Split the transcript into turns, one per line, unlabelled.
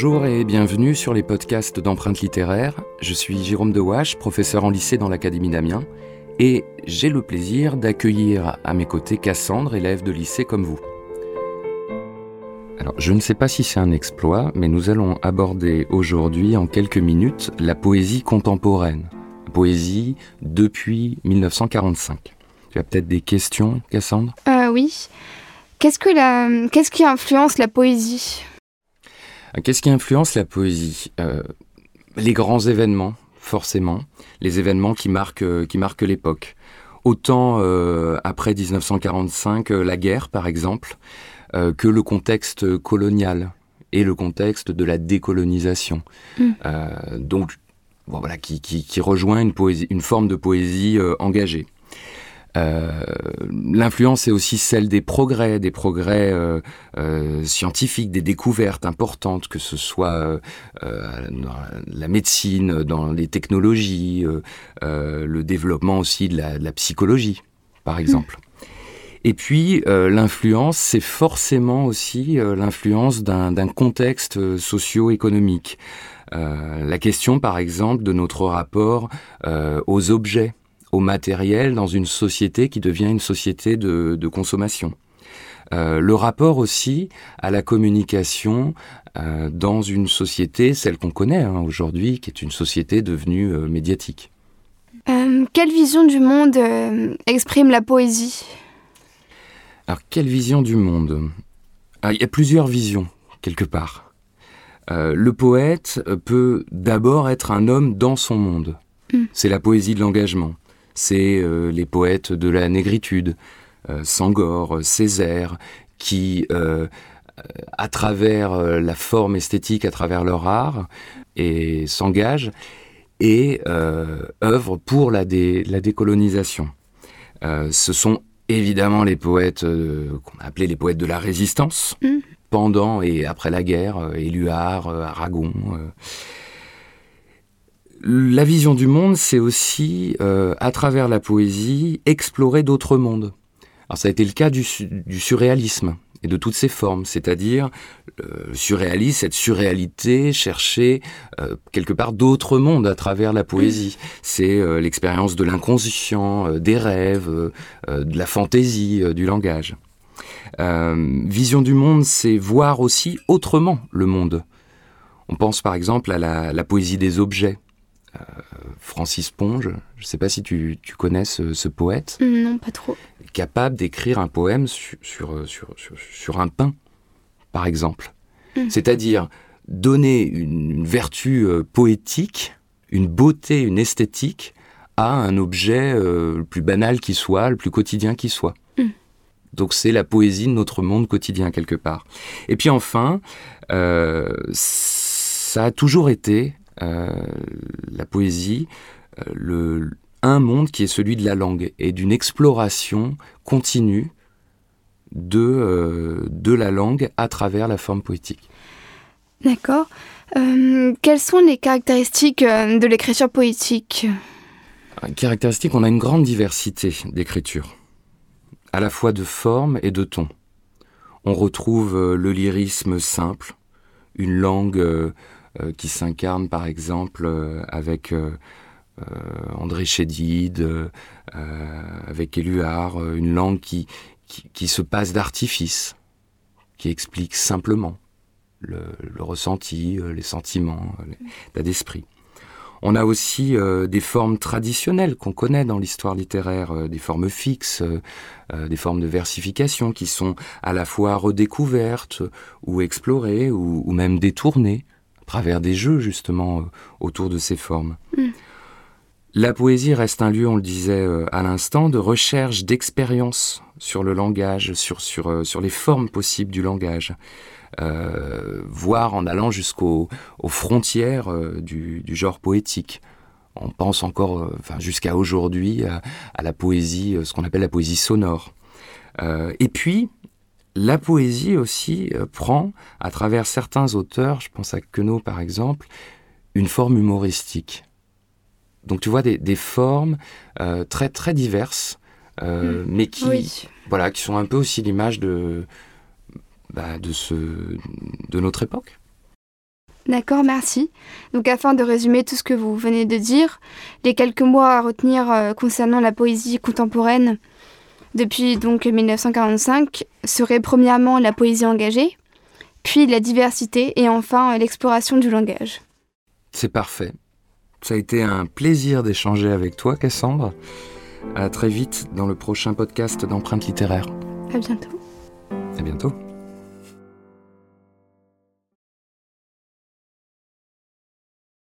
Bonjour et bienvenue sur les podcasts d'empreintes littéraires. Je suis Jérôme Dewache, professeur en lycée dans l'Académie d'Amiens, et j'ai le plaisir d'accueillir à mes côtés Cassandre, élève de lycée comme vous. Alors, je ne sais pas si c'est un exploit, mais nous allons aborder aujourd'hui, en quelques minutes, la poésie contemporaine. poésie depuis 1945. Tu as peut-être des questions, Cassandre?
Euh, Oui. Qu'est-ce, qui influence la poésie?
Qu'est-ce qui influence la poésie euh, Les grands événements, forcément. Les événements qui marquent, euh, qui marquent l'époque. Autant après 1945, la guerre, par exemple, que le contexte colonial et le contexte de la décolonisation. Mm. donc, voilà, qui, qui, qui, rejoint une, poésie, une forme de poésie engagée. Euh, l'influence est aussi celle des progrès, des progrès euh, euh, scientifiques, des découvertes importantes, que ce soit dans la médecine, dans les technologies, le développement aussi de la, psychologie, par exemple. Et puis, l'influence, c'est forcément aussi l'influence d'un contexte socio-économique. la question, par exemple, de notre rapport aux objets au matériel dans une société qui devient une société de, consommation. Euh, le rapport aussi à la communication euh, dans une société, celle qu'on connaît hein, aujourd'hui, qui est une société devenue euh, médiatique.
quelle vision du monde exprime la poésie?
Alors, quelle vision du monde? Ah, Il y a plusieurs visions, quelque part. le poète peut d'abord être un homme dans son monde. Hmm. C'est la poésie de l'engagement c'est euh, les poètes de la négritude, euh, Sangor, Césaire, qui, euh, à travers la forme esthétique, à travers leur art, et s'engagent et œuvrent pour la, décolonisation. ce sont évidemment les poètes qu'on appelait les poètes de la résistance, mmh. pendant et après la guerre, Éluard, Aragon. La vision du monde, c'est aussi, euh, à travers la poésie, explorer d'autres mondes. Alors ça a été le cas du, surréalisme et de toutes ses formes, c'est-à-dire le surréalisme, cette surréalité, chercher euh, quelque part d'autres mondes à travers la poésie. C'est euh, l'expérience de l'inconscient, des rêves, de la fantaisie, du langage. vision du monde, c'est voir aussi autrement le monde. On pense par exemple à la poésie des objets. Euh, Francis Ponge, je ne sais pas si tu, connais ce, poète.
Non, pas trop.
Capable d'écrire un poème sur, sur, un pain, par exemple. Hmm. C'est-à-dire donner une, vertu euh, poétique, une beauté, une esthétique à un objet euh, le plus banal qui soit, le plus quotidien qui soit. Hmm. Donc c'est la poésie de notre monde quotidien quelque part. Et puis enfin, ça a toujours été euh, la poésie, euh, le, un monde qui est celui de la langue et d'une exploration continue de, euh, de la langue à travers la forme poétique.
D'accord. quelles sont les caractéristiques de l'écriture poétique?
Caractéristiques, on a une grande diversité d'écriture, à la fois de forme et de ton. On retrouve le lyrisme simple, une langue euh, qui s'incarne par exemple euh, avec euh, André Chédid, avec Éluard, une langue qui, qui, se passe d'artifice, qui explique simplement le, ressenti, les sentiments, l'état d'esprit. On a aussi des formes traditionnelles qu'on connaît dans l'histoire littéraire, des formes fixes, des formes de versification qui sont à la fois redécouvertes ou explorées ou même détournées travers des jeux justement euh, autour de ces formes. Hmm. La poésie reste un lieu, on le disait euh, à l'instant, de recherche, d'expérience sur le langage, sur, sur, euh, sur les formes possibles du langage. voire en allant jusqu'aux frontières du, genre poétique. On pense encore, enfin, jusqu'à aujourd'hui, à, à, la poésie, ce qu'on appelle la poésie sonore. et puis, la poésie aussi euh, prend, à travers certains auteurs, je pense à Queneau par exemple, une forme humoristique. Donc tu vois des, formes euh, très très diverses, euh, mm. mais qui, voilà, qui sont un peu aussi l'image de, bah, de, ce, de notre époque.
D'accord, merci. Donc afin de résumer tout ce que vous venez de dire, les quelques mots à retenir concernant la poésie contemporaine depuis donc 1945 seraient premièrement la poésie engagée, puis la diversité et enfin euh, l'exploration du langage.
C'est parfait. Ça a été un plaisir d'échanger avec toi, Cassandre. À très vite dans le prochain podcast d'empreintes littéraires.
À bientôt.
À bientôt.